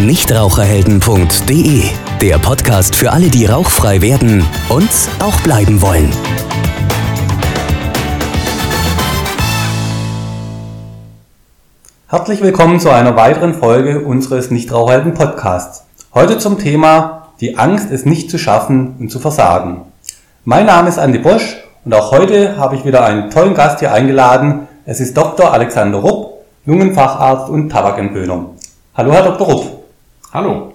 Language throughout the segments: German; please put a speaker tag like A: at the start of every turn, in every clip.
A: Nichtraucherhelden.de, der Podcast für alle, die rauchfrei werden und auch bleiben wollen.
B: Herzlich willkommen zu einer weiteren Folge unseres Nichtraucherhelden Podcasts. Heute zum Thema die Angst, es nicht zu schaffen und zu versagen. Mein Name ist Andi Bosch und auch heute habe ich wieder einen tollen Gast hier eingeladen. Es ist Dr. Alexander Rupp, Lungenfacharzt und Tabakentwöhnung. Hallo, Herr Dr. Rupp.
C: Hallo.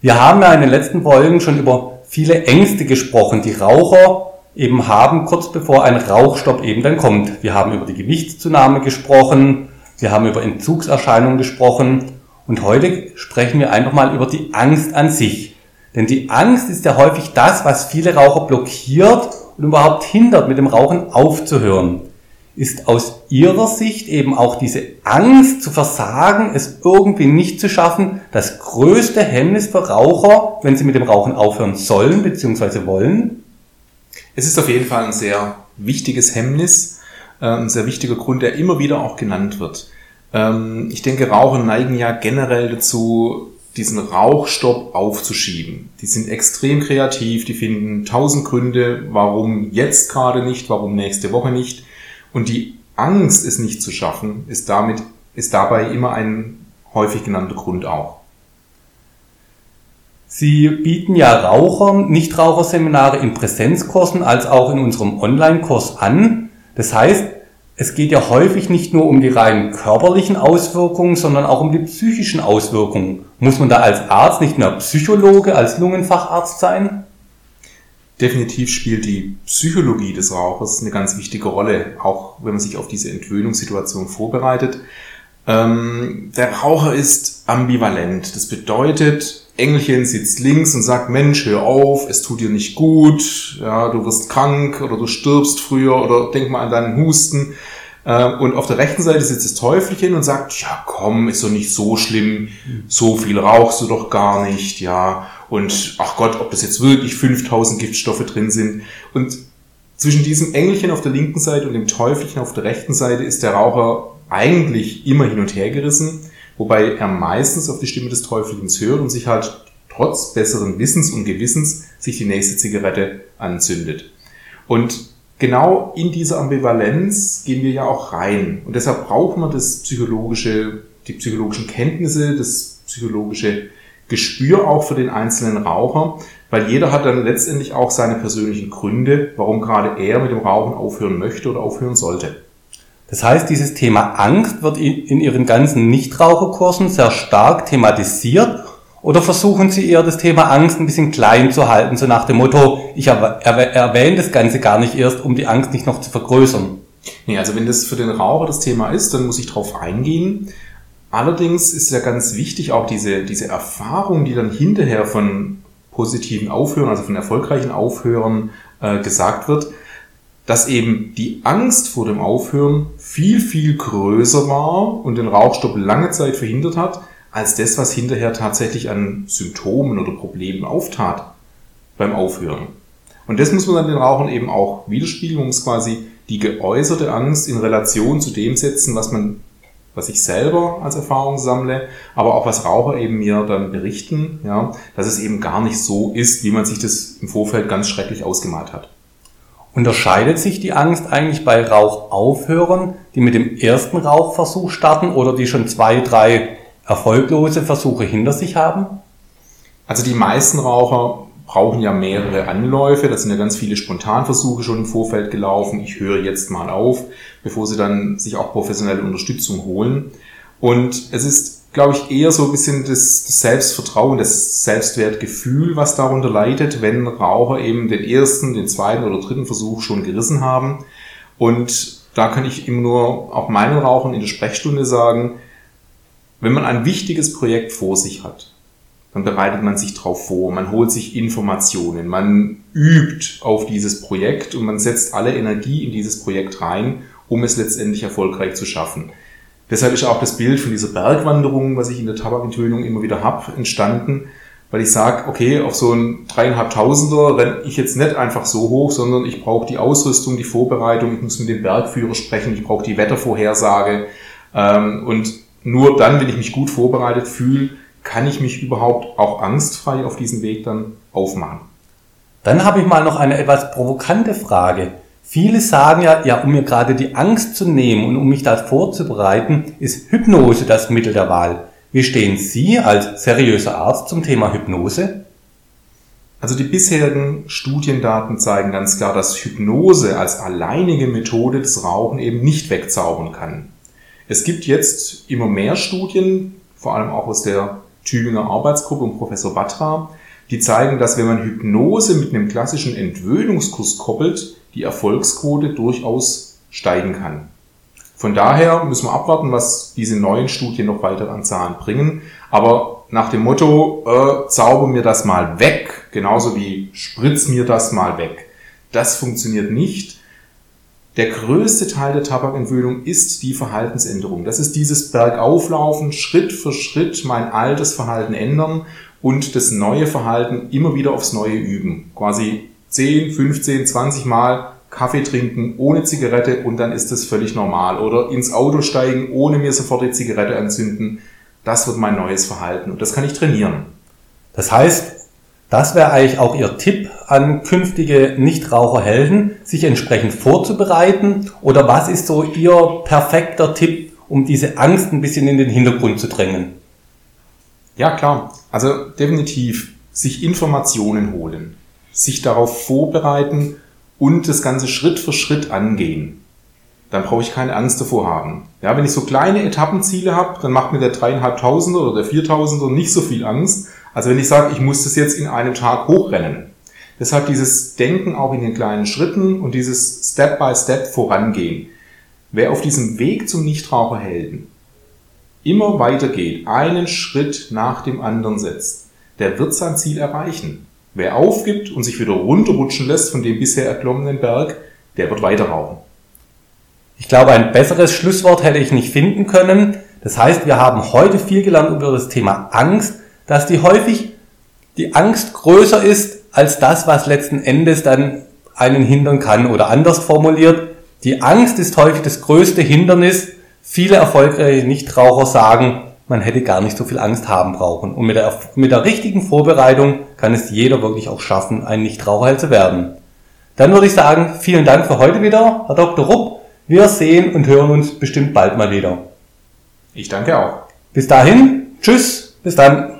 B: Wir haben ja in den letzten Folgen schon über viele Ängste gesprochen, die Raucher eben haben, kurz bevor ein Rauchstopp eben dann kommt. Wir haben über die Gewichtszunahme gesprochen, wir haben über Entzugserscheinungen gesprochen und heute sprechen wir einfach mal über die Angst an sich. Denn die Angst ist ja häufig das, was viele Raucher blockiert und überhaupt hindert, mit dem Rauchen aufzuhören ist aus Ihrer Sicht eben auch diese Angst zu versagen, es irgendwie nicht zu schaffen, das größte Hemmnis für Raucher, wenn sie mit dem Rauchen aufhören sollen bzw. wollen?
C: Es ist auf jeden Fall ein sehr wichtiges Hemmnis, äh, ein sehr wichtiger Grund, der immer wieder auch genannt wird. Ähm, ich denke, Raucher neigen ja generell dazu, diesen Rauchstopp aufzuschieben. Die sind extrem kreativ, die finden tausend Gründe, warum jetzt gerade nicht, warum nächste Woche nicht. Und die Angst, es nicht zu schaffen, ist damit, ist dabei immer ein häufig genannter Grund auch.
B: Sie bieten ja Rauchern Nichtraucherseminare in Präsenzkursen als auch in unserem Online-Kurs an. Das heißt, es geht ja häufig nicht nur um die rein körperlichen Auswirkungen, sondern auch um die psychischen Auswirkungen. Muss man da als Arzt nicht nur Psychologe, als Lungenfacharzt sein?
C: Definitiv spielt die Psychologie des Rauchers eine ganz wichtige Rolle, auch wenn man sich auf diese Entwöhnungssituation vorbereitet. Ähm, der Raucher ist ambivalent. Das bedeutet, Engelchen sitzt links und sagt, Mensch, hör auf, es tut dir nicht gut, ja, du wirst krank oder du stirbst früher oder denk mal an deinen Husten. Äh, und auf der rechten Seite sitzt das Teufelchen und sagt, ja komm, ist doch nicht so schlimm, so viel rauchst du doch gar nicht, ja und ach Gott, ob das jetzt wirklich 5000 Giftstoffe drin sind. Und zwischen diesem Engelchen auf der linken Seite und dem Teufelchen auf der rechten Seite ist der Raucher eigentlich immer hin und her gerissen, wobei er meistens auf die Stimme des Teufelchens hört und sich halt trotz besseren Wissens und Gewissens sich die nächste Zigarette anzündet. Und genau in diese Ambivalenz gehen wir ja auch rein. Und deshalb brauchen wir das psychologische, die psychologischen Kenntnisse, das psychologische Gespür auch für den einzelnen Raucher, weil jeder hat dann letztendlich auch seine persönlichen Gründe, warum gerade er mit dem Rauchen aufhören möchte oder aufhören sollte.
B: Das heißt, dieses Thema Angst wird in Ihren ganzen Nichtraucherkursen sehr stark thematisiert oder versuchen Sie eher das Thema Angst ein bisschen klein zu halten, so nach dem Motto, ich erwähne das Ganze gar nicht erst, um die Angst nicht noch zu vergrößern?
C: Nee, also wenn das für den Raucher das Thema ist, dann muss ich darauf eingehen. Allerdings ist ja ganz wichtig auch diese, diese Erfahrung, die dann hinterher von positiven Aufhören, also von erfolgreichen Aufhören äh, gesagt wird, dass eben die Angst vor dem Aufhören viel, viel größer war und den Rauchstopp lange Zeit verhindert hat, als das, was hinterher tatsächlich an Symptomen oder Problemen auftat beim Aufhören. Und das muss man dann den Rauchern eben auch widerspiegeln. Man muss quasi die geäußerte Angst in Relation zu dem setzen, was man was ich selber als Erfahrung sammle, aber auch was Raucher eben mir dann berichten, ja, dass es eben gar nicht so ist, wie man sich das im Vorfeld ganz schrecklich ausgemalt hat.
B: Unterscheidet sich die Angst eigentlich bei Rauchaufhörern, die mit dem ersten Rauchversuch starten oder die schon zwei, drei erfolglose Versuche hinter sich haben?
C: Also die meisten Raucher brauchen ja mehrere Anläufe. Da sind ja ganz viele Spontanversuche schon im Vorfeld gelaufen. Ich höre jetzt mal auf, bevor sie dann sich auch professionelle Unterstützung holen. Und es ist, glaube ich, eher so ein bisschen das, Selbstvertrauen, das Selbstwertgefühl, was darunter leidet, wenn Raucher eben den ersten, den zweiten oder dritten Versuch schon gerissen haben. Und da kann ich immer nur auch meinen Rauchern in der Sprechstunde sagen, wenn man ein wichtiges Projekt vor sich hat, dann bereitet man sich drauf vor, man holt sich Informationen, man übt auf dieses Projekt und man setzt alle Energie in dieses Projekt rein, um es letztendlich erfolgreich zu schaffen. Deshalb ist auch das Bild von dieser Bergwanderung, was ich in der Tabakentwöhnung immer wieder habe, entstanden, weil ich sage, okay, auf so ein dreieinhalbtausender renne ich jetzt nicht einfach so hoch, sondern ich brauche die Ausrüstung, die Vorbereitung, ich muss mit dem Bergführer sprechen, ich brauche die Wettervorhersage ähm, und nur dann, wenn ich mich gut vorbereitet fühle, kann ich mich überhaupt auch angstfrei auf diesen Weg dann aufmachen?
B: Dann habe ich mal noch eine etwas provokante Frage. Viele sagen ja, ja, um mir gerade die Angst zu nehmen und um mich da vorzubereiten, ist Hypnose das Mittel der Wahl. Wie stehen Sie als seriöser Arzt zum Thema Hypnose?
C: Also die bisherigen Studiendaten zeigen ganz klar, dass Hypnose als alleinige Methode das Rauchen eben nicht wegzaubern kann. Es gibt jetzt immer mehr Studien, vor allem auch aus der Tübinger Arbeitsgruppe und Professor Batra, die zeigen, dass wenn man Hypnose mit einem klassischen Entwöhnungskurs koppelt, die Erfolgsquote durchaus steigen kann. Von daher müssen wir abwarten, was diese neuen Studien noch weiter an Zahlen bringen. Aber nach dem Motto, äh, zauber mir das mal weg, genauso wie spritz mir das mal weg, das funktioniert nicht. Der größte Teil der Tabakentwöhnung ist die Verhaltensänderung. Das ist dieses Bergauflaufen, Schritt für Schritt mein altes Verhalten ändern und das neue Verhalten immer wieder aufs Neue üben. Quasi 10, 15, 20 Mal Kaffee trinken ohne Zigarette und dann ist das völlig normal. Oder ins Auto steigen, ohne mir sofort die Zigarette anzünden. Das wird mein neues Verhalten und das kann ich trainieren.
B: Das heißt, das wäre eigentlich auch Ihr Tipp an künftige Nichtraucherhelden, sich entsprechend vorzubereiten? Oder was ist so Ihr perfekter Tipp, um diese Angst ein bisschen in den Hintergrund zu drängen?
C: Ja, klar. Also definitiv sich Informationen holen, sich darauf vorbereiten und das Ganze Schritt für Schritt angehen. Dann brauche ich keine Angst davor haben. Ja, wenn ich so kleine Etappenziele habe, dann macht mir der dreieinhalbtausender oder der viertausender nicht so viel Angst. Also wenn ich sage, ich muss das jetzt in einem Tag hochrennen. Deshalb dieses Denken auch in den kleinen Schritten und dieses Step by Step vorangehen. Wer auf diesem Weg zum Nichtraucherhelden immer weitergeht, einen Schritt nach dem anderen setzt, der wird sein Ziel erreichen. Wer aufgibt und sich wieder runterrutschen lässt von dem bisher erklommenen Berg, der wird weiter rauchen.
B: Ich glaube, ein besseres Schlusswort hätte ich nicht finden können. Das heißt, wir haben heute viel gelernt über das Thema Angst, dass die häufig die Angst größer ist als das, was letzten Endes dann einen hindern kann. Oder anders formuliert, die Angst ist häufig das größte Hindernis. Viele erfolgreiche Nichtraucher sagen, man hätte gar nicht so viel Angst haben brauchen. Und mit der, mit der richtigen Vorbereitung kann es jeder wirklich auch schaffen, ein Nichtraucher zu werden. Dann würde ich sagen, vielen Dank für heute wieder, Herr Dr. Rupp. Wir sehen und hören uns bestimmt bald mal wieder.
C: Ich danke auch.
B: Bis dahin, tschüss, bis dann.